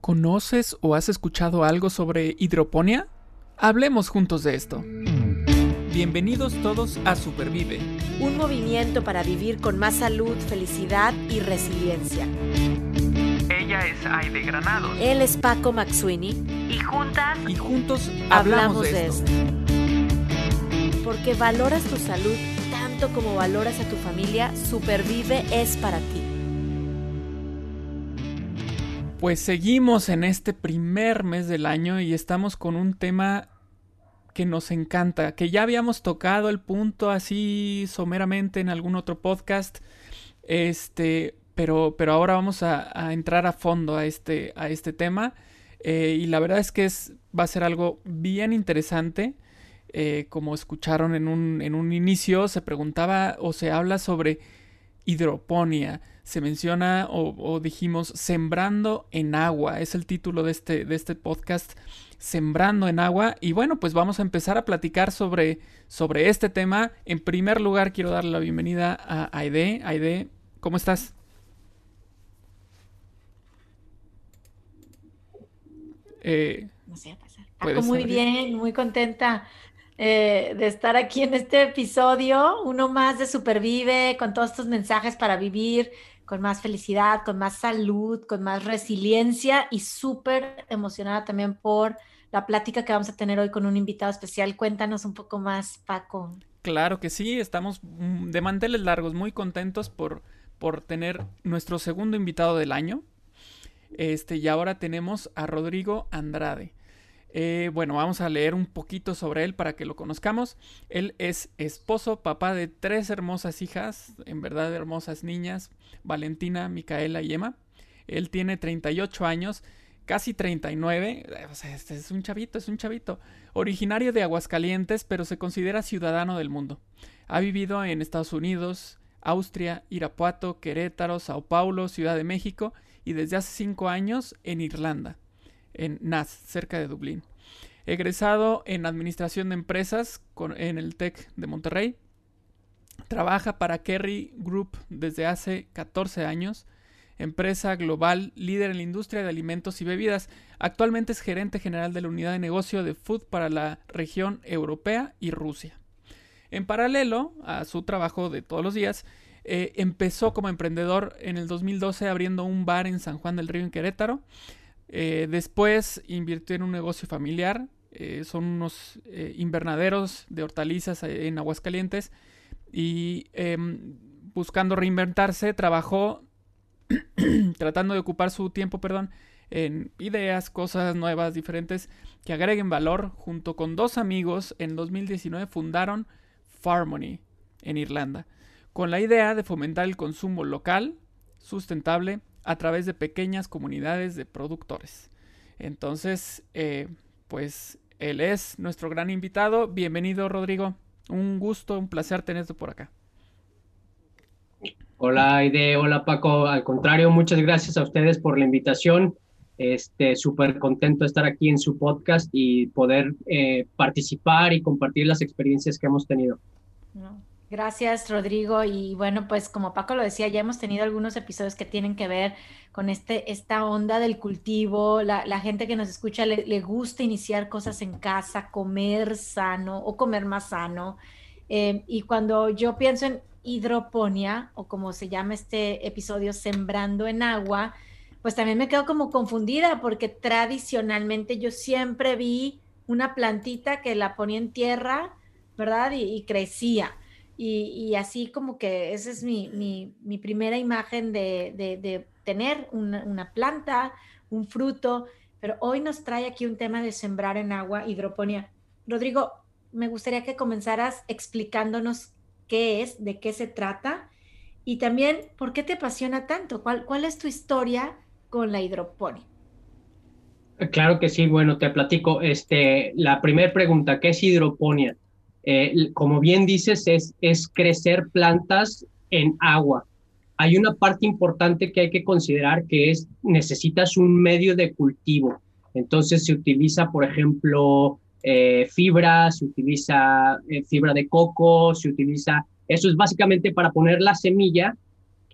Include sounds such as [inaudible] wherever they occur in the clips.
¿Conoces o has escuchado algo sobre hidroponía? Hablemos juntos de esto. Bienvenidos todos a Supervive. Un movimiento para vivir con más salud, felicidad y resiliencia. Ella es Aide Granados. Él es Paco Maxuini. Y juntas. Y juntos hablamos, de, esto. Porque valoras tu salud tanto como valoras a tu familia, Supervive es para ti. Pues seguimos en este primer mes del año y estamos con un tema que nos encanta, que ya habíamos tocado el punto así someramente en algún otro podcast, este, pero, pero ahora vamos a, entrar a fondo a este, a este tema eh, y la verdad es que es, va a ser algo bien interesante. Eh, como escucharon en un, en un inicio, se preguntaba o se habla sobre hidroponía se menciona o, dijimos sembrando en agua. Es el título de este, de este podcast, sembrando en agua. Y bueno, pues vamos a empezar a platicar sobre, sobre este tema. En primer lugar, quiero darle la bienvenida a Aide. Aide, ¿cómo estás? Eh, no sé, pasar. muy bien, muy contenta. Eh, de estar aquí en este episodio, uno más de Supervive, con todos estos mensajes para vivir con más felicidad, con más salud, con más resiliencia y súper emocionada también por la plática que vamos a tener hoy con un invitado especial. Cuéntanos un poco más, Paco. Claro que sí, estamos mm, de manteles largos, muy contentos por, por tener nuestro segundo invitado del año. Este, y ahora tenemos a Rodrigo Andrade. Eh, bueno, vamos a leer un poquito sobre él para que lo conozcamos. Él es esposo, papá de tres hermosas hijas, en verdad hermosas niñas, Valentina, Micaela y Emma. Él tiene 38 años, casi 39, o sea, este es un chavito, es un chavito. Originario de Aguascalientes, pero se considera ciudadano del mundo. Ha vivido en Estados Unidos, Austria, Irapuato, Querétaro, Sao Paulo, Ciudad de México y desde hace cinco años en Irlanda en Nass, cerca de Dublín. Egresado en Administración de Empresas en el TEC de Monterrey. Trabaja para Kerry Group desde hace 14 años, empresa global líder en la industria de alimentos y bebidas. Actualmente es gerente general de la unidad de negocio de food para la región europea y Rusia. En paralelo a su trabajo de todos los días, eh, empezó como emprendedor en el 2012 abriendo un bar en San Juan del Río en Querétaro eh, después invirtió en un negocio familiar. Eh, son unos eh, invernaderos de hortalizas en Aguascalientes. Y em, buscando reinventarse, trabajó [clears throat] tratando de ocupar su tiempo, perdón, en ideas, cosas nuevas, diferentes, que agreguen valor. Junto con dos amigos, en 2019 fundaron Farmony en Irlanda, con la idea de fomentar el consumo local, sustentable a través de pequeñas comunidades de productores. Entonces, eh, pues él es nuestro gran invitado. Bienvenido, Rodrigo. Un gusto, un placer tenerte por acá. Hola, Aide. Hola, Paco. Al contrario, muchas gracias a ustedes por la invitación. Este, súper contento de estar aquí en su podcast y poder eh, participar y compartir las experiencias que hemos tenido. Gracias, Rodrigo. Y bueno, pues como Paco lo decía, ya hemos tenido algunos episodios que tienen que ver con este, esta onda del cultivo. La, gente que nos escucha le, gusta iniciar cosas en casa, comer sano o comer más sano. Eh, y cuando yo pienso en hidroponía, o como se llama este episodio, sembrando en agua, pues también me quedo como confundida porque tradicionalmente yo siempre vi una plantita que la ponía en tierra, ¿verdad? y crecía y, así como que esa es mi, primera imagen de, tener una, planta, un fruto, pero hoy nos trae aquí un tema de sembrar en agua, hidroponía. Rodrigo, me gustaría que comenzaras explicándonos qué es, de qué se trata y también por qué te apasiona tanto, cuál, cuál es tu historia con la hidroponía. Claro que sí, bueno, te platico. Este, la primera pregunta, ¿qué es hidroponía? Eh, como bien dices, es, crecer plantas en agua. Hay una parte importante que hay que considerar que es necesitas un medio de cultivo. Entonces se utiliza, por ejemplo, eh, fibra, se utiliza eh, fibra de coco, se utiliza, eso es básicamente para poner la semilla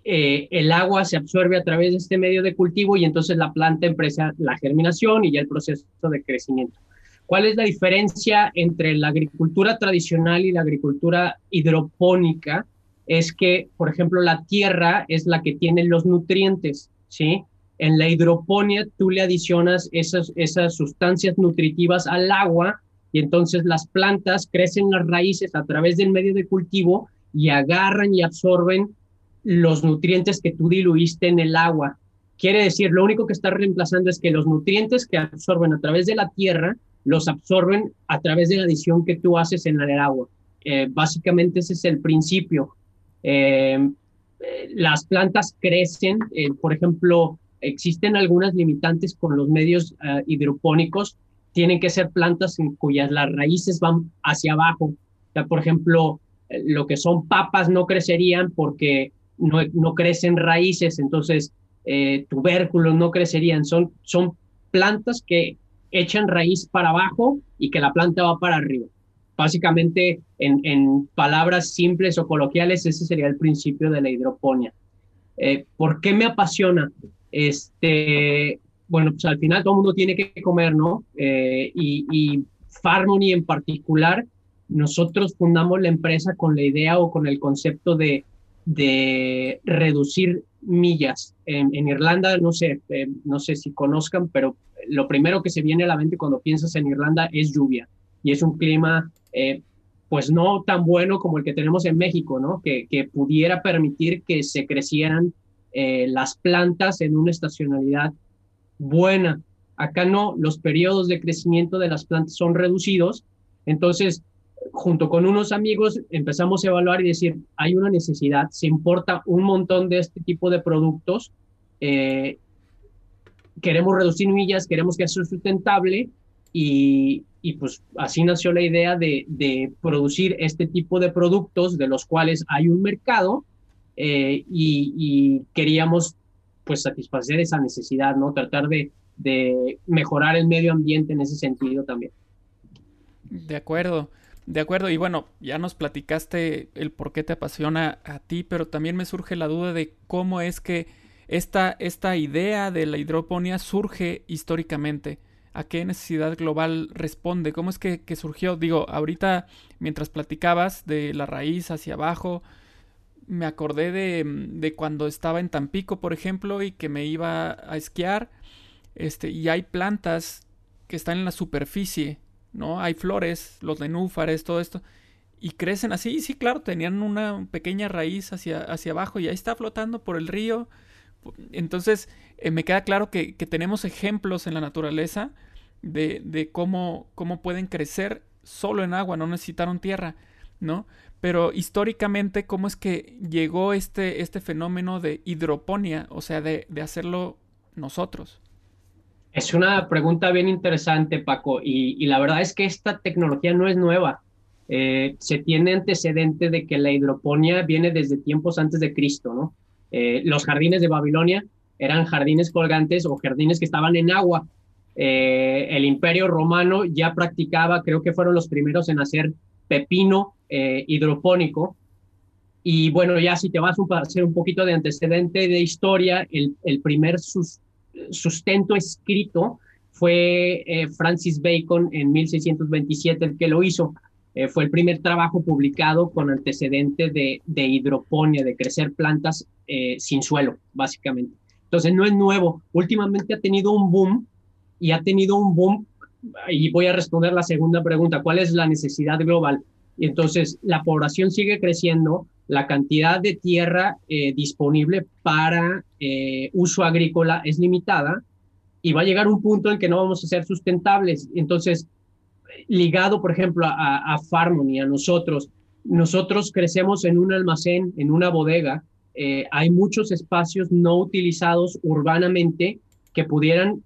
el agua se absorbe a través de este medio de cultivo y entonces la planta empieza la germinación y ya el proceso de crecimiento. ¿Cuál es la diferencia entre la agricultura tradicional y la agricultura hidropónica? Es que, por ejemplo, la tierra es la que tiene los nutrientes, ¿sí? En la hidroponía tú le adicionas esas, esas sustancias nutritivas al agua y entonces las plantas crecen las raíces a través del medio de cultivo y agarran y absorben los nutrientes que tú diluiste en el agua. Quiere decir, lo único que está reemplazando es que los nutrientes que absorben a través de la tierra los absorben a través de la adición que tú haces en el agua. Eh, básicamente ese es el principio. Eh, las plantas crecen, eh, por ejemplo, existen algunas limitantes con los medios hidropónicos, tienen que ser plantas en cuyas las raíces van hacia abajo. por ejemplo, lo que son papas no crecerían porque no, no crecen raíces, entonces tubérculos no crecerían, son, son plantas que echan raíz para abajo y que la planta va para arriba. Básicamente, en, palabras simples o coloquiales, ese sería el principio de la hidroponía. Eh, ¿Por qué me apasiona? Este, bueno, pues al final todo el mundo tiene que comer, ¿no? Eh, y, y Farmony en particular, nosotros fundamos la empresa con la idea o con el concepto de, de reducir millas. En, Irlanda, no sé, eh, no sé si conozcan, pero lo primero que se viene a la mente cuando piensas en Irlanda es lluvia. Y es un clima, eh, pues no tan bueno como el que tenemos en México, ¿no? Que, pudiera permitir que se crecieran eh, las plantas en una estacionalidad buena. Acá no, los periodos de crecimiento de las plantas son reducidos. Entonces, junto con unos amigos empezamos a evaluar y decir, hay una necesidad, se importa un montón de este tipo de productos, eh, queremos reducir millas, queremos que sea sustentable y, y, pues así nació la idea de, de, producir este tipo de productos de los cuales hay un mercado eh, y, y, queríamos pues satisfacer esa necesidad, ¿no? Tratar de, de mejorar el medio ambiente en ese sentido también. De acuerdo. De acuerdo, y bueno, ya nos platicaste el por qué te apasiona a ti, pero también me surge la duda de cómo es que esta, esta idea de la hidroponía surge históricamente. ¿A qué necesidad global responde? ¿Cómo es que, surgió? Digo, ahorita mientras platicabas de la raíz hacia abajo, me acordé de, de, cuando estaba en Tampico, por ejemplo, y que me iba a esquiar. Este, y hay plantas que están en la superficie ¿no? Hay flores, los nenúfares, todo esto. Y crecen así, sí, claro, tenían una pequeña raíz hacia, hacia abajo y ahí está flotando por el río. Entonces, eh, me queda claro que, tenemos ejemplos en la naturaleza de, cómo, cómo pueden crecer solo en agua, no necesitaron tierra, ¿no? Pero históricamente, ¿cómo es que llegó este, este fenómeno de hidroponía? O sea, de, de hacerlo nosotros. Es una pregunta bien interesante, Paco, y, la verdad es que esta tecnología no es nueva. Eh, se tiene antecedente de que la hidroponía viene desde tiempos antes de Cristo, ¿no? Eh, los jardines de Babilonia eran jardines colgantes o jardines que estaban en agua. Eh, el imperio romano ya practicaba, creo que fueron los primeros en hacer pepino hidropónico. Y bueno, ya si te vas a hacer un poquito de antecedente de historia, el, primer sus, sustento escrito fue eh, Francis Bacon en 1627 el que lo hizo. Eh, fue el primer trabajo publicado con antecedente de, de hidroponía, de crecer plantas eh, sin suelo, básicamente. Entonces no es nuevo. Últimamente ha tenido un boom y ha tenido un boom, y voy a responder la segunda pregunta, ¿cuál es la necesidad global? Y entonces la población sigue creciendo, la cantidad de tierra eh, disponible para uso agrícola es limitada y va a llegar un punto en que no vamos a ser sustentables. Entonces, ligado, por ejemplo, a, a Farmony, a nosotros, nosotros crecemos en un almacén, en una bodega, eh, hay muchos espacios no utilizados urbanamente que pudieran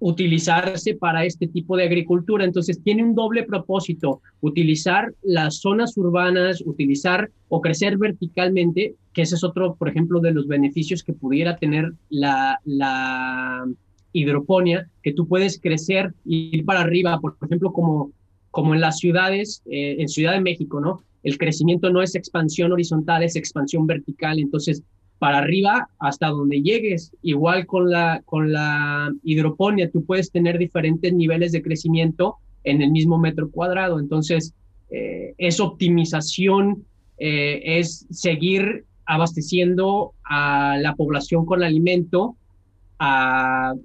utilizarse para este tipo de agricultura. Entonces tiene un doble propósito, utilizar las zonas urbanas, utilizar o crecer verticalmente, que ese es otro, por ejemplo, de los beneficios que pudiera tener la, la hidroponía, que tú puedes crecer y ir para arriba, por ejemplo, como, como en las ciudades, eh, en Ciudad de México, ¿no? El crecimiento no es expansión horizontal, es expansión vertical. Entonces, para arriba hasta donde llegues. Igual con la, con la hidroponía, tú puedes tener diferentes niveles de crecimiento en el mismo metro cuadrado. Entonces, eh, es optimización, eh, es seguir abasteciendo a la población con alimento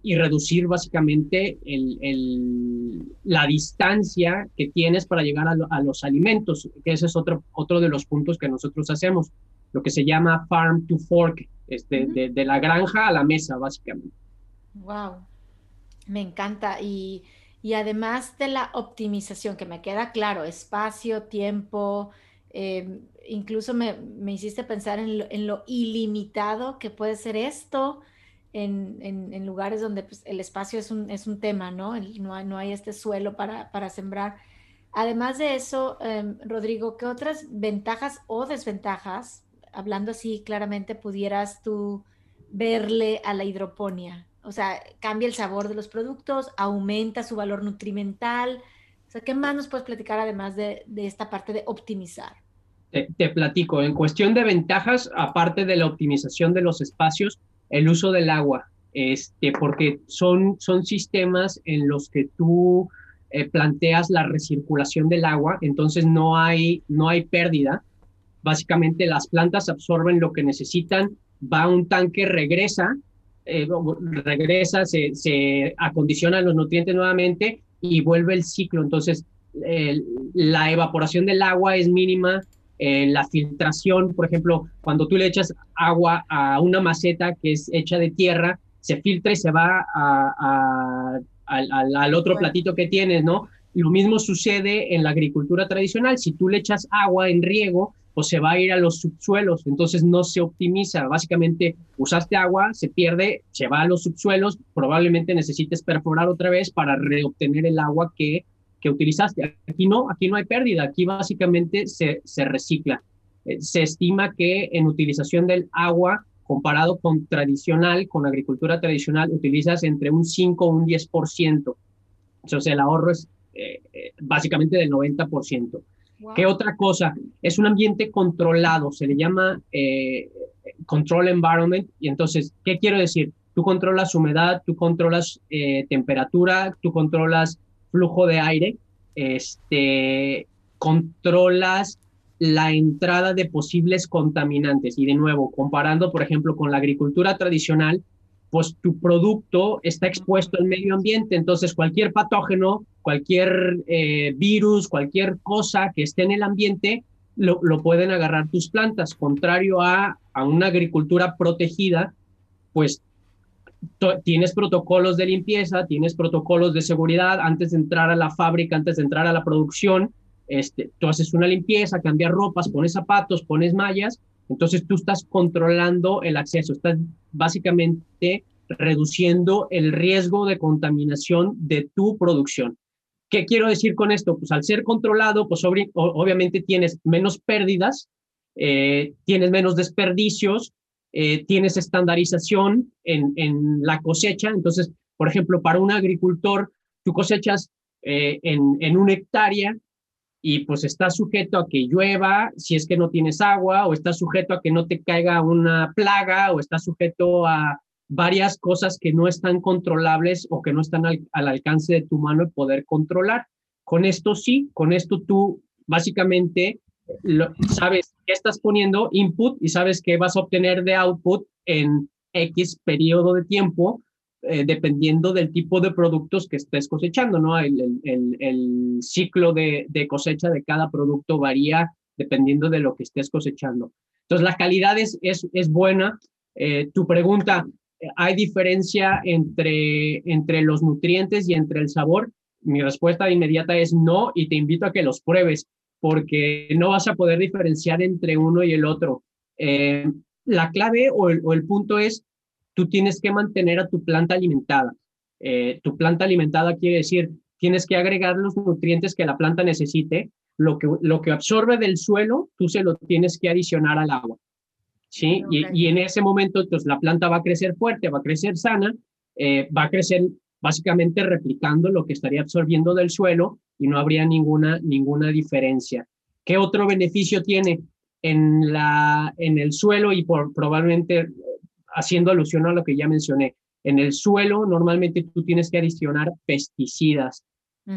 y reducir básicamente la distancia que tienes para llegar a, los alimentos, que ese es otro, otro de los puntos que nosotros hacemos, lo que se llama farm to fork, este, de, la granja a la mesa, básicamente. Wow, me encanta. Y, y además de la optimización, que me queda claro, espacio, tiempo, em, incluso me, me, hiciste pensar en lo, en lo ilimitado que puede ser esto en, lugares donde pues, el espacio es un, es un tema, ¿no? no, hay, no hay este suelo para, para sembrar. Además de eso, em, Rodrigo, ¿qué otras ventajas o desventajas, hablando así claramente, pudieras tú verle a la hidroponía? O sea, cambia el sabor de los productos, aumenta su valor nutrimental. O sea, ¿qué más nos puedes platicar además de, de esta parte de optimizar? Te, te, platico, en cuestión de ventajas, aparte de la optimización de los espacios, el uso del agua, este, porque son, son sistemas en los que tú eh, planteas la recirculación del agua, entonces no hay, no hay pérdida. Básicamente las plantas absorben lo que necesitan, va a un tanque, regresa, eh, regresa, se, se acondicionan los nutrientes nuevamente y vuelve el ciclo. Entonces, la evaporación del agua es mínima, eh, la filtración, por ejemplo, cuando tú le echas agua a una maceta que es hecha de tierra, se filtra y se va al, otro platito que tienes, ¿no? Lo mismo sucede en la agricultura tradicional. Si tú le echas agua en riego, pues se va a ir a los subsuelos, entonces no se optimiza. Básicamente, usaste agua, se pierde, se va a los subsuelos, probablemente necesites perforar otra vez para reobtener el agua que que utilizaste. Aquí no, aquí no hay pérdida, aquí básicamente se, se recicla. Eh, se estima que en utilización del agua, comparado con tradicional, con agricultura tradicional, utilizas entre un 5 o un 10%. Entonces el ahorro es eh, eh, básicamente del 90%. ¿Qué otra cosa? Es un ambiente controlado, se le llama control environment. Y entonces, ¿qué quiero decir? Tú controlas humedad, tú controlas temperatura, tú controlas flujo de aire, este, controlas la entrada de posibles contaminantes. Y de nuevo, comparando, por ejemplo, con la agricultura tradicional, pues tu producto está expuesto al medio ambiente, entonces cualquier patógeno, cualquier eh, virus, cualquier cosa que esté en el ambiente, lo, lo pueden agarrar tus plantas, contrario a, a una agricultura protegida, pues tienes protocolos de limpieza, tienes protocolos de seguridad antes de entrar a la fábrica, antes de entrar a la producción. Este, tú haces una limpieza, cambias ropas, pones zapatos, pones mallas, entonces tú estás controlando el acceso, estás básicamente reduciendo el riesgo de contaminación de tu producción. ¿Qué quiero decir con esto? Pues al ser controlado, pues obviamente tienes menos pérdidas, eh, tienes menos desperdicios, eh, tienes estandarización en, en, la cosecha. Entonces, por ejemplo, para un agricultor, tú cosechas eh, en, en una hectárea y pues estás sujeto a que llueva si es que no tienes agua, o estás sujeto a que no te caiga una plaga, o estás sujeto a varias cosas que no están controlables o que no están al, al alcance de tu mano de poder controlar. Con esto sí, con esto tú básicamente sabes qué estás poniendo input y sabes qué vas a obtener de output en X periodo de tiempo, eh, dependiendo del tipo de productos que estés cosechando, ¿no? El, el, el, ciclo de, de, cosecha de cada producto varía dependiendo de lo que estés cosechando. Entonces, la calidad es, es, es buena. Eh, tu pregunta, ¿hay diferencia entre, entre los nutrientes y entre el sabor? Mi respuesta inmediata es no y te invito a que los pruebes porque no vas a poder diferenciar entre uno y el otro. Eh, la clave o el, punto es, tú tienes que mantener a tu planta alimentada. Eh, tu planta alimentada quiere decir, tienes que agregar los nutrientes que la planta necesite. Lo que, lo que absorbe del suelo, tú se lo tienes que adicionar al agua. ¿sí? Y, en ese momento, entonces, pues, la planta va a crecer fuerte, va a crecer sana, eh, va a crecer básicamente replicando lo que estaría absorbiendo del suelo y no habría ninguna, ninguna diferencia. ¿Qué otro beneficio tiene? en, la, en el suelo y por, probablemente haciendo alusión a lo que ya mencioné, en el suelo normalmente tú tienes que adicionar pesticidas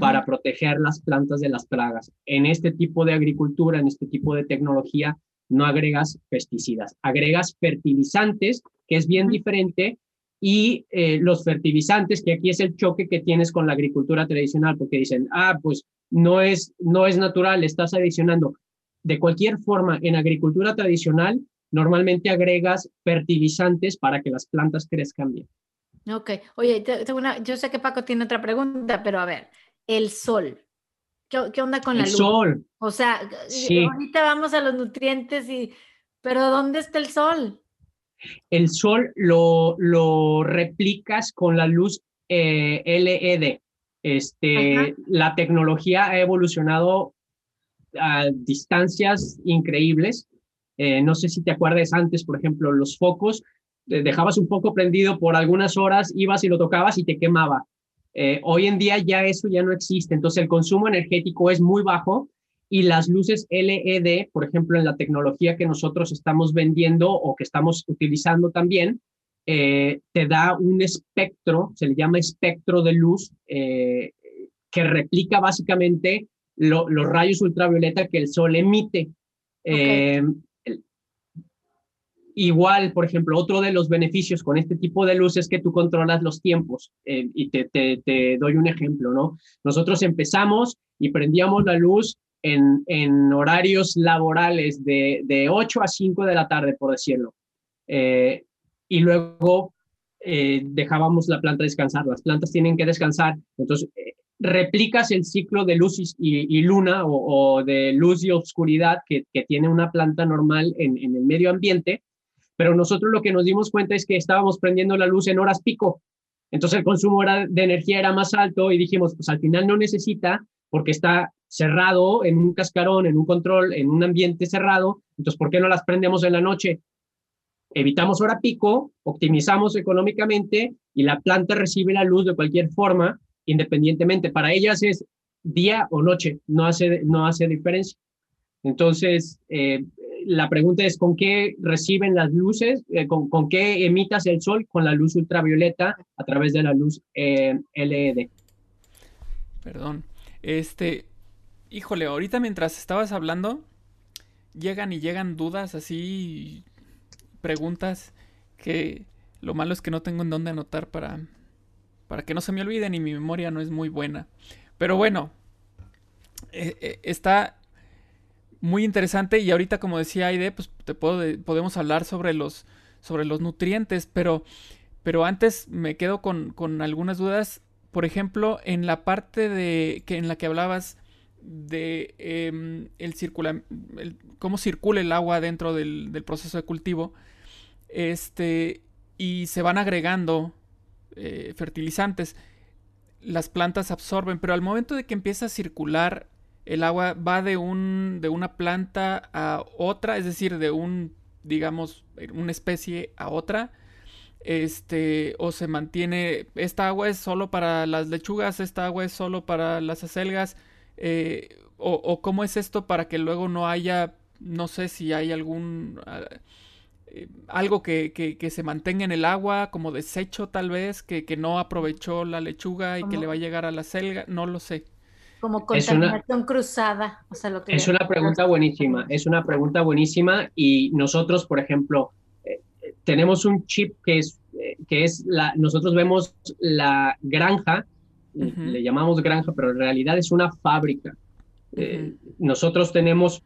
para proteger las plantas de las plagas. En este tipo de agricultura, en este tipo de tecnología, no agregas pesticidas, agregas fertilizantes, que es bien diferente, y eh, los fertilizantes, que aquí es el choque que tienes con la agricultura tradicional, porque dicen, ah, pues no es, no es natural, estás adicionando. De cualquier forma, en agricultura tradicional, normalmente agregas fertilizantes para que las plantas crezcan bien. Ok, oye, yo sé que Paco tiene otra pregunta, pero a ver, el sol. ¿Qué, onda con la luz? El sol. O sea, ahorita vamos a los nutrientes y, pero ¿dónde está el sol? El sol lo, lo replicas con la luz eh, LED. Este, la tecnología ha evolucionado a distancias increíbles. Eh, no sé si te acuerdas antes, por ejemplo, los focos, dejabas un poco prendido por algunas horas, ibas y lo tocabas y te quemaba. Eh, hoy en día ya eso ya no existe, entonces el consumo energético es muy bajo y las luces LED, por ejemplo, en la tecnología que nosotros estamos vendiendo o que estamos utilizando también, eh, te da un espectro, se le llama espectro de luz, eh, que replica básicamente los rayos ultravioleta que el sol emite. Igual, por ejemplo, otro de los beneficios con este tipo de luz es que tú controlas los tiempos. Eh, y te, te, doy un ejemplo, ¿no? Nosotros empezamos y prendíamos la luz en, en horarios laborales de, de, 8 a 5 de la tarde, por decirlo. Eh, y luego eh, dejábamos la planta descansar. Las plantas tienen que descansar. Entonces, replicas el ciclo de luz y, luna o, de luz y oscuridad que, que, tiene una planta normal en, en el medio ambiente pero nosotros lo que nos dimos cuenta es que estábamos prendiendo la luz en horas pico, entonces el consumo de energía era más alto y dijimos, pues al final no necesita porque está cerrado en un cascarón, en un control, en un ambiente cerrado, entonces ¿por qué no las prendemos en la noche? Evitamos hora pico, optimizamos económicamente y la planta recibe la luz de cualquier forma, independientemente. Para ellas es día o noche, no hace, no hace diferencia. Entonces, eh, la pregunta es, ¿con qué reciben las luces? Eh, con, con, qué emitas el sol? Con la luz ultravioleta a través de la luz eh, LED. Perdón. Este, híjole, ahorita mientras estabas hablando, llegan y llegan dudas así, preguntas que lo malo es que no tengo en dónde anotar para, para que no se me olviden y mi memoria no es muy buena. Pero bueno, eh, está muy interesante y ahorita como decía Aide, pues te puedo podemos hablar sobre los, sobre los nutrientes, pero, pero antes me quedo con, con algunas dudas. Por ejemplo, en la parte de que en la que hablabas de em, el circula, cómo circula el agua dentro del, del, proceso de cultivo, este, y se van agregando eh, fertilizantes, las plantas absorben, pero al momento de que empieza a circular el agua va de, un, de una planta a otra, es decir, de un, digamos, una especie a otra. Este, o se mantiene, esta agua es solo para las lechugas, esta agua es solo para las acelgas, eh, o, cómo es esto para que luego no haya, no sé si hay algún, ah, eh, algo que, que, se mantenga en el agua, como desecho tal vez, que, que no aprovechó la lechuga y que le va a llegar a la selga, no lo sé. Como contaminación cruzada. O sea, lo que es una pregunta buenísima, es una pregunta buenísima y nosotros, por ejemplo, eh, tenemos un chip que es, eh, que es la, nosotros vemos la granja, le llamamos granja, pero en realidad es una fábrica. Eh, nosotros tenemos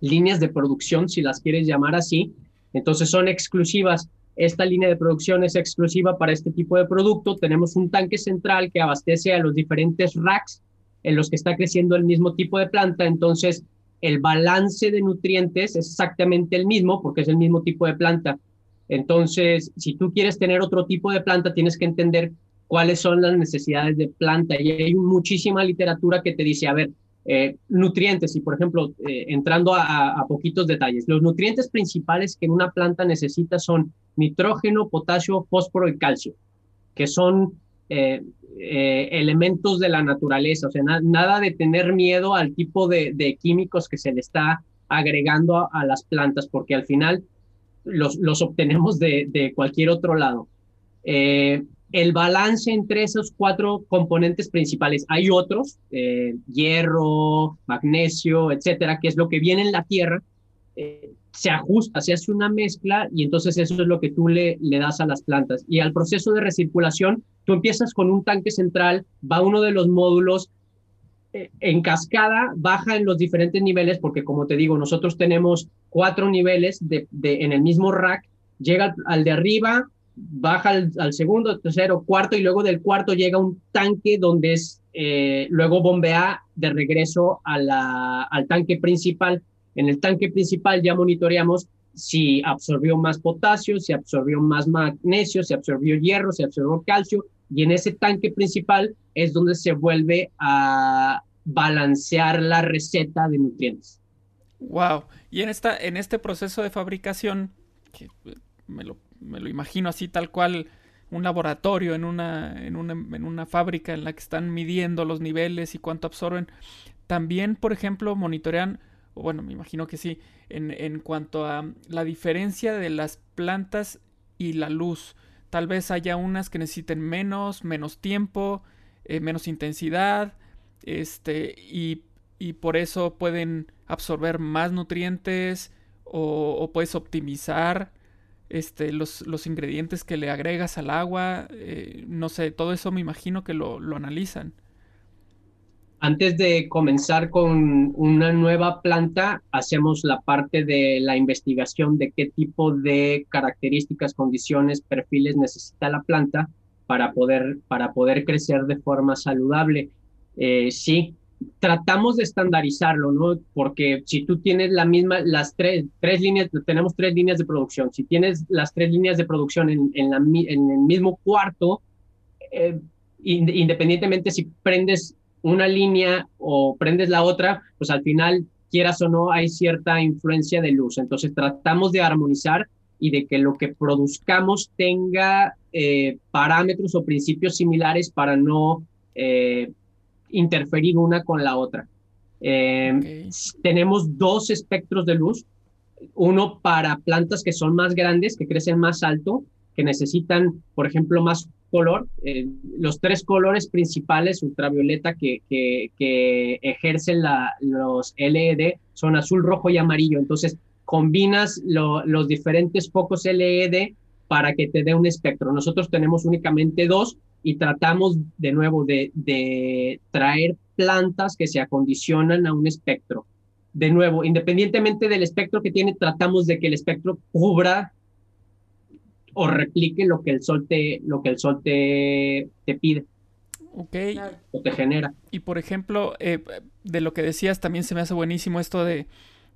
líneas de producción, si las quieres llamar así, entonces son exclusivas. Esta línea de producción es exclusiva para este tipo de producto. Tenemos un tanque central que abastece a los diferentes racks en los que está creciendo el mismo tipo de planta, entonces el balance de nutrientes es exactamente el mismo porque es el mismo tipo de planta. Entonces, si tú quieres tener otro tipo de planta, tienes que entender cuáles son las necesidades de planta. Y hay muchísima literatura que te dice, a ver, eh, nutrientes, y por ejemplo, eh, entrando a, a, poquitos detalles, los nutrientes principales que una planta necesita son nitrógeno, potasio, fósforo y calcio, que son eh, eh, elementos de la naturaleza, o sea, nada de tener miedo al tipo de, químicos que se le está agregando a, las plantas, porque al final los, los obtenemos de, de, cualquier otro lado. Eh, el balance entre esos cuatro componentes principales, hay otros, eh, hierro, magnesio, etcétera, que es lo que viene en la tierra, eh, se ajusta, se hace una mezcla y entonces eso es lo que tú le, das a las plantas. Y al proceso de recirculación, tú empiezas con un tanque central, va uno de los módulos, eh, en cascada baja en los diferentes niveles, porque como te digo, nosotros tenemos cuatro niveles de en el mismo rack, llega al, de arriba, baja al, segundo, tercero, cuarto y luego del cuarto llega un tanque donde es, eh, luego bombea de regreso a la, al tanque principal en el tanque principal ya monitoreamos si absorbió más potasio, si absorbió más magnesio, si absorbió hierro, si absorbió calcio, y en ese tanque principal es donde se vuelve a balancear la receta de nutrientes. Wow. Y en esta, en este proceso de fabricación, que me lo, me lo imagino así tal cual, un laboratorio en una, en una, en una fábrica en la que están midiendo los niveles y cuánto absorben. También, por ejemplo, monitorean bueno, me imagino que sí, en, cuanto a la diferencia de las plantas y la luz. Tal vez haya unas que necesiten menos, menos tiempo, eh, menos intensidad, este, y, por eso pueden absorber más nutrientes o, puedes optimizar este, los, los, ingredientes que le agregas al agua. Eh, no sé, todo eso me imagino que lo, lo analizan. Antes de comenzar con una nueva planta, hacemos la parte de la investigación de qué tipo de características, condiciones, perfiles necesita la planta para poder, para poder crecer de forma saludable. Eh, sí, tratamos de estandarizarlo, ¿no? Porque si tú tienes la misma, las tres, tres líneas, tenemos tres líneas de producción, si tienes las tres líneas de producción en, en, la, en el mismo cuarto, eh, independientemente si prendes una línea o prendes la otra, pues al final, quieras o no, hay cierta influencia de luz. Entonces tratamos de armonizar y de que lo que produzcamos tenga eh, parámetros o principios similares para no eh, interferir una con la otra. Eh, tenemos dos espectros de luz, uno para plantas que son más grandes, que crecen más alto, que necesitan, por ejemplo, más color. Eh, los tres colores principales ultravioleta que, que, ejercen la, los LED son azul, rojo y amarillo. Entonces, combinas los diferentes focos LED para que te dé un espectro. Nosotros tenemos únicamente dos y tratamos de nuevo de, de traer plantas que se acondicionan a un espectro. De nuevo, independientemente del espectro que tiene, tratamos de que el espectro cubra o replique lo que el sol te, lo que el sol te, te pide. Ok. O te genera. Y por ejemplo, eh, de lo que decías, también se me hace buenísimo esto de,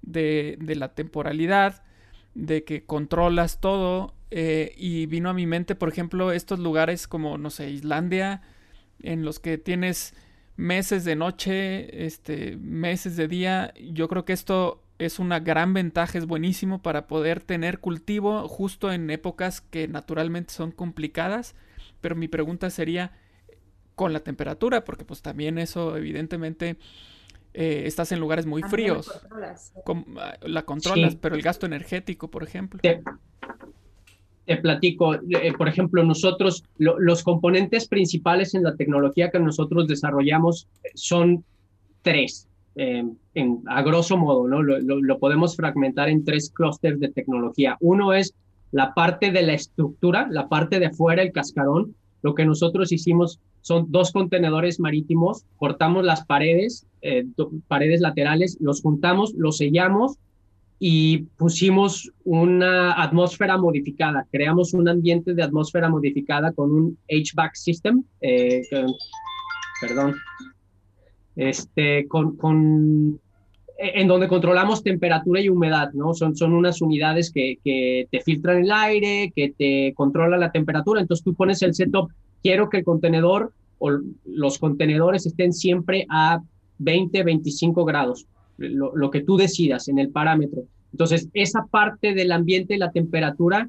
de, de la temporalidad, de que controlas todo. Eh, y vino a mi mente, por ejemplo, estos lugares como, no sé, Islandia, en los que tienes meses de noche, este, meses de día. Yo creo que esto es una gran ventaja, es buenísimo para poder tener cultivo justo en épocas que naturalmente son complicadas. Pero mi pregunta sería con la temperatura, porque pues también eso evidentemente eh, estás en lugares muy fríos. Ah, la controlas, pero el gasto energético, por ejemplo. Te, platico, eh, por ejemplo, nosotros, los componentes principales en la tecnología que nosotros desarrollamos son tres. Eh, en, a grosso modo, ¿no? Lo, podemos fragmentar en tres clústeres de tecnología. Uno es la parte de la estructura, la parte de afuera, el cascarón. Lo que nosotros hicimos son dos contenedores marítimos, cortamos las paredes, eh, paredes laterales, los juntamos, los sellamos y pusimos una atmósfera modificada. Creamos un ambiente de atmósfera modificada con un HVAC system, eh, perdón, este, con, con, en donde controlamos temperatura y humedad, ¿no? Son, son unas unidades que, que te filtran el aire, que te controlan la temperatura, entonces tú pones el setup, quiero que el contenedor o los contenedores estén siempre a 20, 25 grados, lo, que tú decidas en el parámetro. Entonces, esa parte del ambiente y la temperatura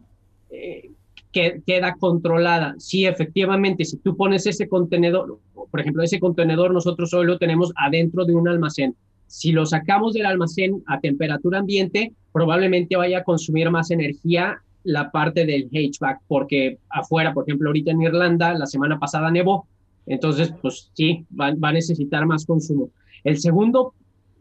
eh, que, queda controlada. Sí, efectivamente, si tú pones ese contenedor, por ejemplo, ese contenedor nosotros hoy lo tenemos adentro de un almacén. si lo sacamos del almacén a temperatura ambiente, probablemente vaya a consumir más energía la parte del HVAC, porque afuera, por ejemplo, ahorita en Irlanda, la semana pasada nevó, entonces, pues sí, va, va a necesitar más consumo. El segundo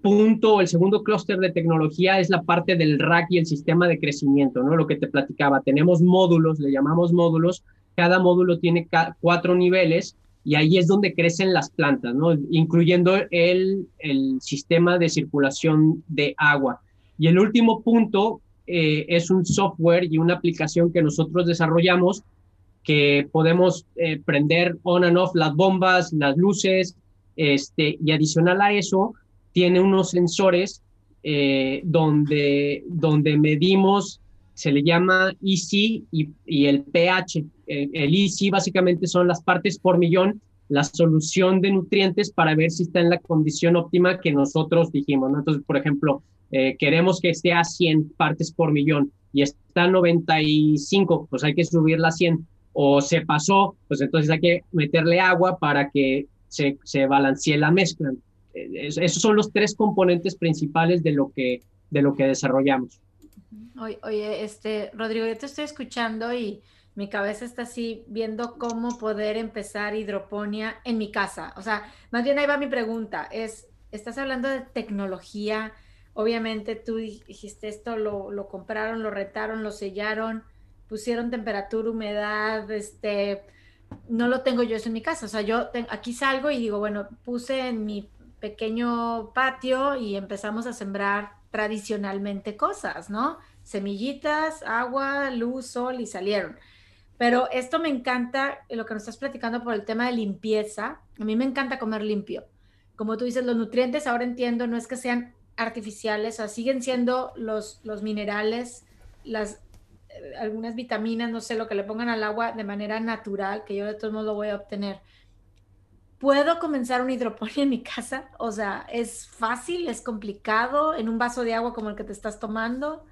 punto, el segundo clúster de tecnología es la parte del rack y el sistema de crecimiento, ¿no? Lo que te platicaba, tenemos módulos, le llamamos módulos, cada módulo tiene cuatro niveles y ahí es donde crecen las plantas, ¿no? Incluyendo el, el sistema de circulación de agua. Y el último punto eh, es un software y una aplicación que nosotros desarrollamos que podemos eh, prender on and off las bombas, las luces, este, y adicional a eso, tiene unos sensores eh, donde, donde medimos, se le llama EC y, el pH. El, EC básicamente son las partes por millón, la solución de nutrientes para ver si está en la condición óptima que nosotros dijimos. ¿no? Entonces, por ejemplo, eh, queremos que esté a 100 partes por millón y está a 95, pues hay que subirla a 100. O se pasó, pues entonces hay que meterle agua para que se, se balancee la mezcla. Esos son los tres componentes principales de lo que, de lo que desarrollamos. Oye, este, Rodrigo, yo te estoy escuchando y mi cabeza está así viendo cómo poder empezar hidroponía en mi casa. O sea, más bien ahí va mi pregunta, es, estás hablando de tecnología, obviamente tú dijiste esto, lo, lo compraron, lo retaron, lo sellaron, pusieron temperatura, humedad, este, no lo tengo yo eso en mi casa. O sea, yo aquí salgo y digo, bueno, puse en mi pequeño patio y empezamos a sembrar tradicionalmente cosas, ¿no? Semillitas, agua, luz, sol y salieron. Pero esto me encanta, lo que nos estás platicando por el tema de limpieza. A mí me encanta comer limpio. Como tú dices, los nutrientes ahora entiendo, no es que sean artificiales, o sea, siguen siendo los, los minerales, las eh, algunas vitaminas, no sé, lo que le pongan al agua de manera natural, que yo de todos modos lo voy a obtener. ¿Puedo comenzar una hidroponía en mi casa? O sea, ¿es fácil? ¿Es complicado en un vaso de agua como el que te estás tomando?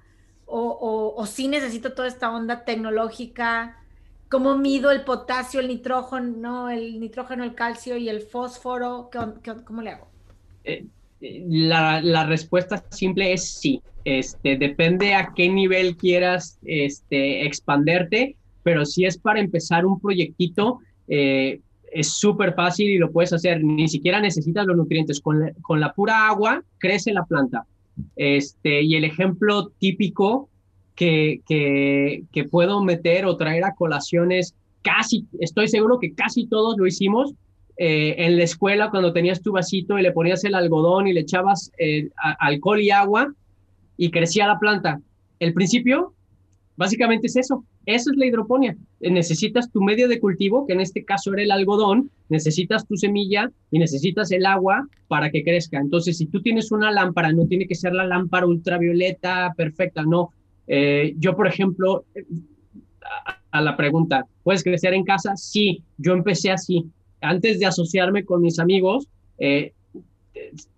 ¿O, o, sí necesito toda esta onda tecnológica? ¿Cómo mido el potasio, el nitrógeno, el nitrógeno, el calcio y el fósforo? ¿Qué, qué, ¿Cómo le hago? Eh, la, la, respuesta simple es sí. Este, depende a qué nivel quieras este, expanderte, pero si es para empezar un proyectito, eh, es súper fácil y lo puedes hacer. Ni siquiera necesitas los nutrientes. Con la, con la pura agua crece la planta. Este, y el ejemplo típico que, que, puedo meter o traer a colaciones, casi, estoy seguro que casi todos lo hicimos, eh, en la escuela cuando tenías tu vasito y le ponías el algodón y le echabas eh, alcohol y agua y crecía la planta. El principio básicamente es eso. Eso es la hidroponía. Necesitas tu medio de cultivo, que en este caso era el algodón, necesitas tu semilla y necesitas el agua para que crezca. Entonces, si tú tienes una lámpara, no tiene que ser la lámpara ultravioleta perfecta, no. Eh, yo, por ejemplo, a, la pregunta, ¿puedes crecer en casa? Sí, yo empecé así antes de asociarme con mis amigos, eh,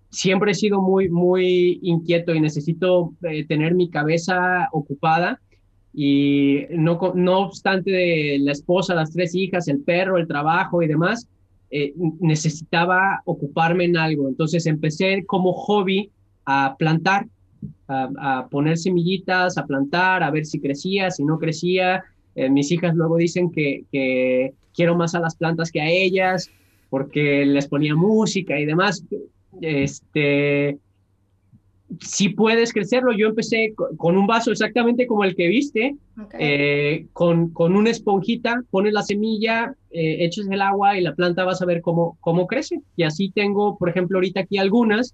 siempre he sido muy, muy inquieto y necesito eh, tener mi cabeza ocupada. Y no, no obstante la esposa, las tres hijas, el perro, el trabajo y demás, eh, necesitaba ocuparme en algo. Entonces empecé como hobby a plantar, a, a, poner semillitas, a plantar, a ver si crecía, si no crecía. Eh, mis hijas luego dicen que, que quiero más a las plantas que a ellas, porque les ponía música y demás. Este, si puedes crecerlo, yo empecé con un vaso exactamente como el que viste, okay. eh, con, con, una esponjita, pones la semilla, eh, echas el agua y la planta vas a ver cómo, cómo crece. Y así tengo, por ejemplo, ahorita aquí algunas.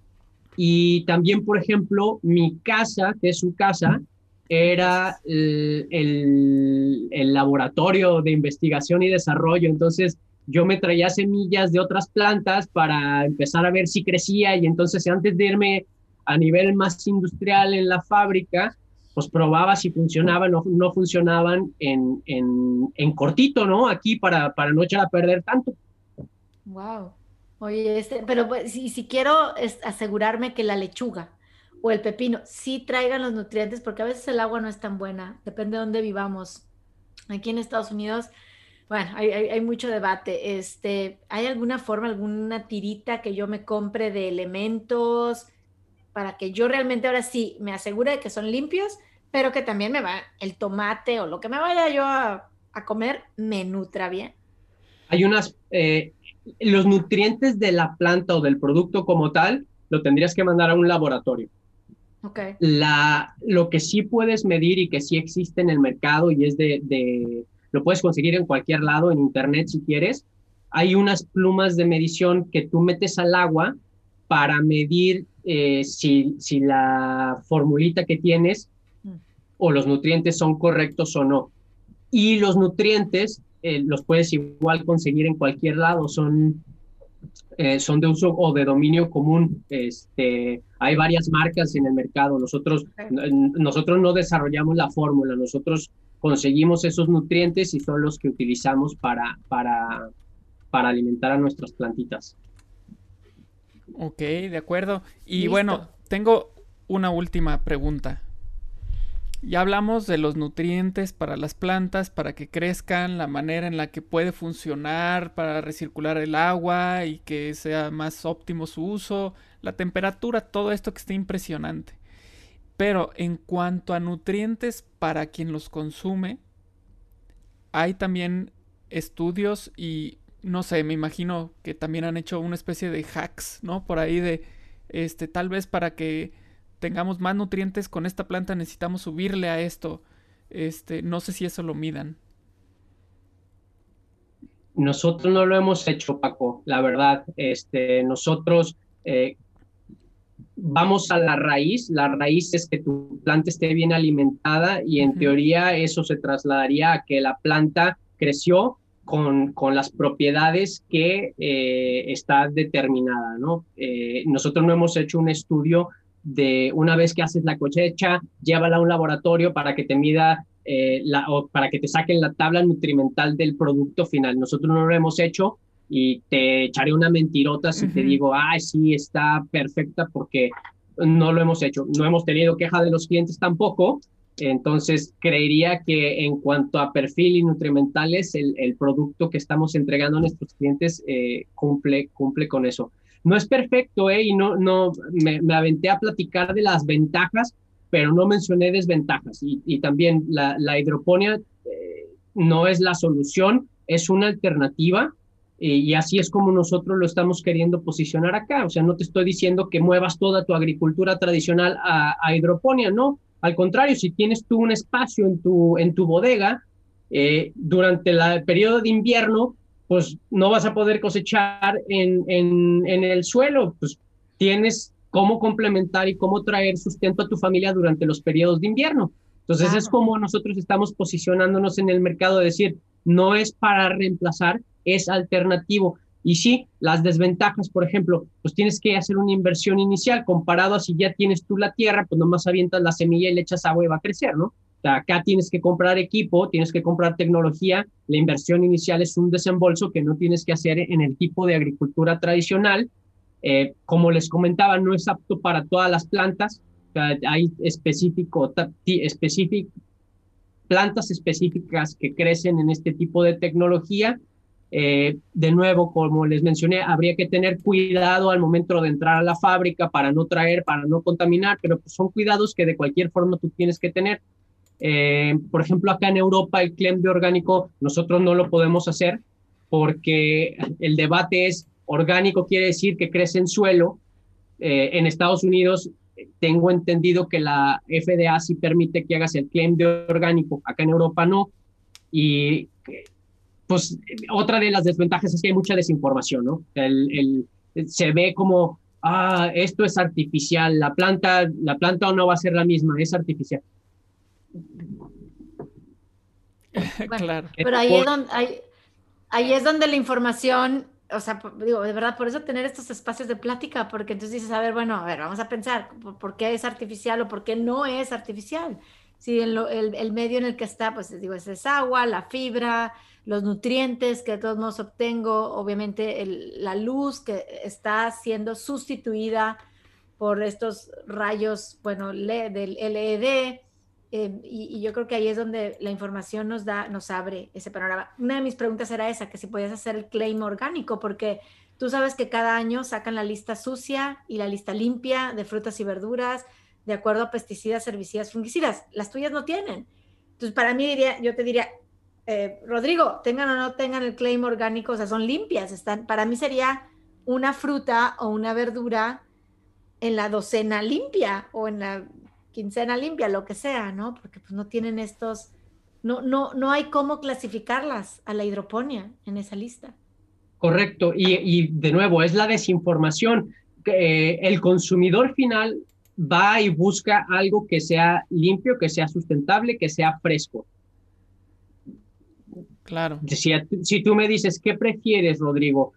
Y también, por ejemplo, mi casa, que es su casa, era el, el, el, laboratorio de investigación y desarrollo. Entonces yo me traía semillas de otras plantas para empezar a ver si crecía y entonces antes de irme a nivel más industrial en la fábrica, pues probaba si funcionaban o no, funcionaban en, en, en, cortito, ¿no? Aquí para, para no echar a perder tanto. Wow. Oye, este, pero pues, si, si quiero asegurarme que la lechuga, o el pepino, sí traigan los nutrientes, porque a veces el agua no es tan buena, depende de dónde vivamos. Aquí en Estados Unidos, bueno, hay, hay, hay, mucho debate. Este, ¿Hay alguna forma, alguna tirita que yo me compre de elementos para que yo realmente ahora sí me asegure de que son limpios, pero que también me va el tomate o lo que me vaya yo a, comer me nutra bien? Hay unas, eh, los nutrientes de la planta o del producto como tal, lo tendrías que mandar a un laboratorio. Okay. La, lo que sí puedes medir y que sí existe en el mercado y es de, lo puedes conseguir en cualquier lado, en internet si quieres, hay unas plumas de medición que tú metes al agua para medir eh, si, si la formulita que tienes mm. o los nutrientes son correctos o no. Y los nutrientes eh, los puedes igual conseguir en cualquier lado, son, eh, son de uso o de dominio común. Este, hay varias marcas en el mercado. Nosotros, nosotros no desarrollamos la fórmula, nosotros conseguimos esos nutrientes y son los que utilizamos para, para, para alimentar a nuestras plantitas. Ok, de acuerdo. Y bueno, tengo una última pregunta. Ya hablamos de los nutrientes para las plantas, para que crezcan, la manera en la que puede funcionar para recircular el agua y que sea más óptimo su uso, la temperatura, todo esto que está impresionante. Pero en cuanto a nutrientes para quien los consume, hay también estudios y no sé, me imagino que también han hecho una especie de hacks, ¿no? Por ahí de, este, tal vez para que tengamos más nutrientes con esta planta necesitamos subirle a esto. Este, no sé si eso lo midan. Nosotros no lo hemos hecho, Paco, la verdad. Este, nosotros eh, vamos a la raíz. La raíz es que tu planta esté bien alimentada y en teoría eso se trasladaría a que la planta creció con, con las propiedades que eh, está determinada, ¿no? Eh, nosotros no hemos hecho un estudio de una vez que haces la cosecha, llévala a un laboratorio para que te mida eh, la, o para que te saquen la tabla nutrimental del producto final. Nosotros no lo hemos hecho y te echaré una mentirota si te digo, ay, sí, está perfecta porque no lo hemos hecho. No hemos tenido queja de los clientes tampoco, entonces, creería que en cuanto a perfil y nutrimentales, el, producto que estamos entregando a nuestros clientes eh, cumple, cumple con eso. No es perfecto, ¿eh? Y no, no, me, aventé a platicar de las ventajas, pero no mencioné desventajas. Y, y también la, la hidroponía eh, no es la solución, es una alternativa. Y, así es como nosotros lo estamos queriendo posicionar acá. O sea, no te estoy diciendo que muevas toda tu agricultura tradicional a, a hidroponía, no al contrario, si tienes tú un espacio en tu, en tu bodega, eh, durante el periodo de invierno, pues no vas a poder cosechar en, en, el suelo, pues tienes cómo complementar y cómo traer sustento a tu familia durante los periodos de invierno. Entonces es como nosotros estamos posicionándonos en el mercado de decir, no es para reemplazar, es alternativo. Y sí, las desventajas, por ejemplo, pues tienes que hacer una inversión inicial comparado a si ya tienes tú la tierra, pues nomás avientas la semilla y le echas agua y va a crecer, ¿no? O sea, acá tienes que comprar equipo, tienes que comprar tecnología, la inversión inicial es un desembolso que no tienes que hacer en el tipo de agricultura tradicional. Eh, como les comentaba, no es apto para todas las plantas, hay específico, específico, plantas específicas que crecen en este tipo de tecnología eh, de nuevo, como les mencioné, habría que tener cuidado al momento de entrar a la fábrica para no traer, para no contaminar, pero pues, son cuidados que de cualquier forma tú tienes que tener. Eh, por ejemplo, acá en Europa el clem de orgánico nosotros no lo podemos hacer porque el debate es orgánico quiere decir que crece en suelo. Eh, en Estados Unidos tengo entendido que la FDA sí permite que hagas el claim de orgánico, acá en Europa no. Y pues otra de las desventajas es que hay mucha desinformación, ¿no? El, se ve como, ah, esto es artificial, la planta, la planta no va a ser la misma, es artificial. [laughs] claro. Pero ahí es, donde, ahí, es donde la información, o sea, digo, de verdad, por eso tener estos espacios de plática, porque entonces dices, a ver, bueno, a ver, vamos a pensar, ¿por, qué es artificial o por qué no es artificial? Si el, el, medio en el que está, pues digo, es agua, la fibra, los nutrientes que de todos modos obtengo, obviamente la luz que está siendo sustituida por estos rayos, bueno, del LED. Eh, y, yo creo que ahí es donde la información nos da, nos abre ese panorama. Una de mis preguntas era esa, que si podías hacer el claim orgánico, porque Tú sabes que cada año sacan la lista sucia y la lista limpia de frutas y verduras de acuerdo a pesticidas, herbicidas, fungicidas. Las tuyas no tienen. Entonces, para mí diría, yo te diría, eh, Rodrigo, tengan o no tengan el claim orgánico, o sea, son limpias. Están, para mí sería una fruta o una verdura en la docena limpia o en la quincena limpia, lo que sea, ¿no? Porque pues no tienen estos, no, no, no hay cómo clasificarlas a la hidroponía en esa lista. Correcto, y, de nuevo, es la desinformación. Eh, el consumidor final va y busca algo que sea limpio, que sea sustentable, que sea fresco. Claro. Si, tú me dices, ¿qué prefieres, Rodrigo?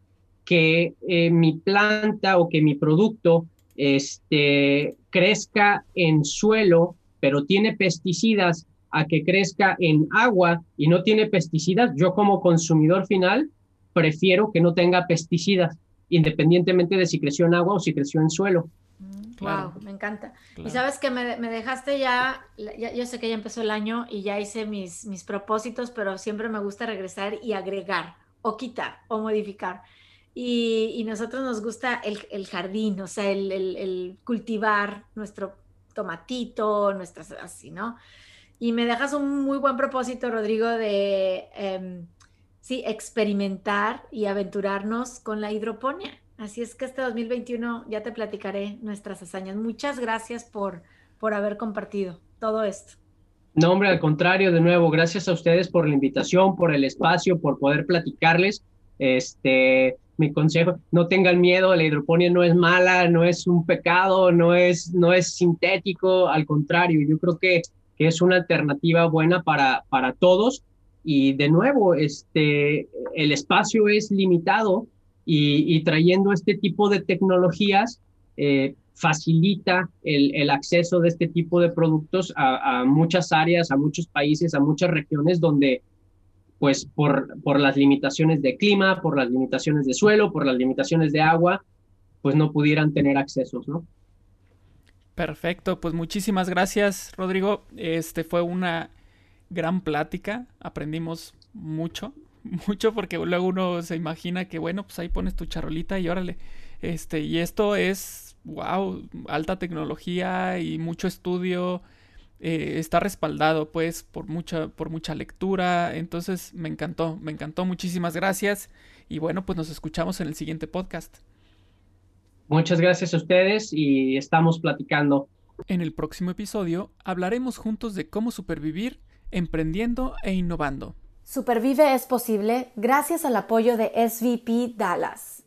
Que eh, mi planta o que mi producto este, crezca en suelo, pero tiene pesticidas, a que crezca en agua y no tiene pesticidas, yo como consumidor final prefiero que no tenga pesticidas, independientemente de si creció en agua o si creció en suelo. Wow, me encanta. Y sabes que me, dejaste ya, yo sé que ya empezó el año y ya hice mis, mis propósitos, pero siempre me gusta regresar y agregar o quitar o modificar. Y, y nosotros nos gusta el, el jardín, o sea, el, el, cultivar nuestro tomatito, nuestras así, ¿no? Y me dejas un muy buen propósito, Rodrigo, de... Em, sí, experimentar y aventurarnos con la hidroponía. Así es que este 2021 ya te platicaré nuestras hazañas. Muchas gracias por, por haber compartido todo esto. No, hombre, al contrario, de nuevo, gracias a ustedes por la invitación, por el espacio, por poder platicarles. Este, mi consejo, no tengan miedo, la hidroponía no es mala, no es un pecado, no es, no es sintético, al contrario, yo creo que, que es una alternativa buena para, para todos y de nuevo, este, el espacio es limitado y, trayendo este tipo de tecnologías eh, facilita el, acceso de este tipo de productos a, muchas áreas, a muchos países, a muchas regiones donde, pues por, por las limitaciones de clima, por las limitaciones de suelo, por las limitaciones de agua, pues no pudieran tener accesos, ¿no? Perfecto, pues muchísimas gracias, Rodrigo. Este fue una gran plática, aprendimos mucho, [laughs] mucho porque luego uno se imagina que bueno, pues ahí pones tu charolita y órale. Este, y esto es wow, alta tecnología y mucho estudio. Eh, está respaldado pues por mucha, por mucha lectura. Entonces me encantó, me encantó. Muchísimas gracias. Y bueno, pues nos escuchamos en el siguiente podcast. Muchas gracias a ustedes y estamos platicando. En el próximo episodio hablaremos juntos de cómo supervivir emprendiendo e innovando. Supervive es posible gracias al apoyo de SVP Dallas.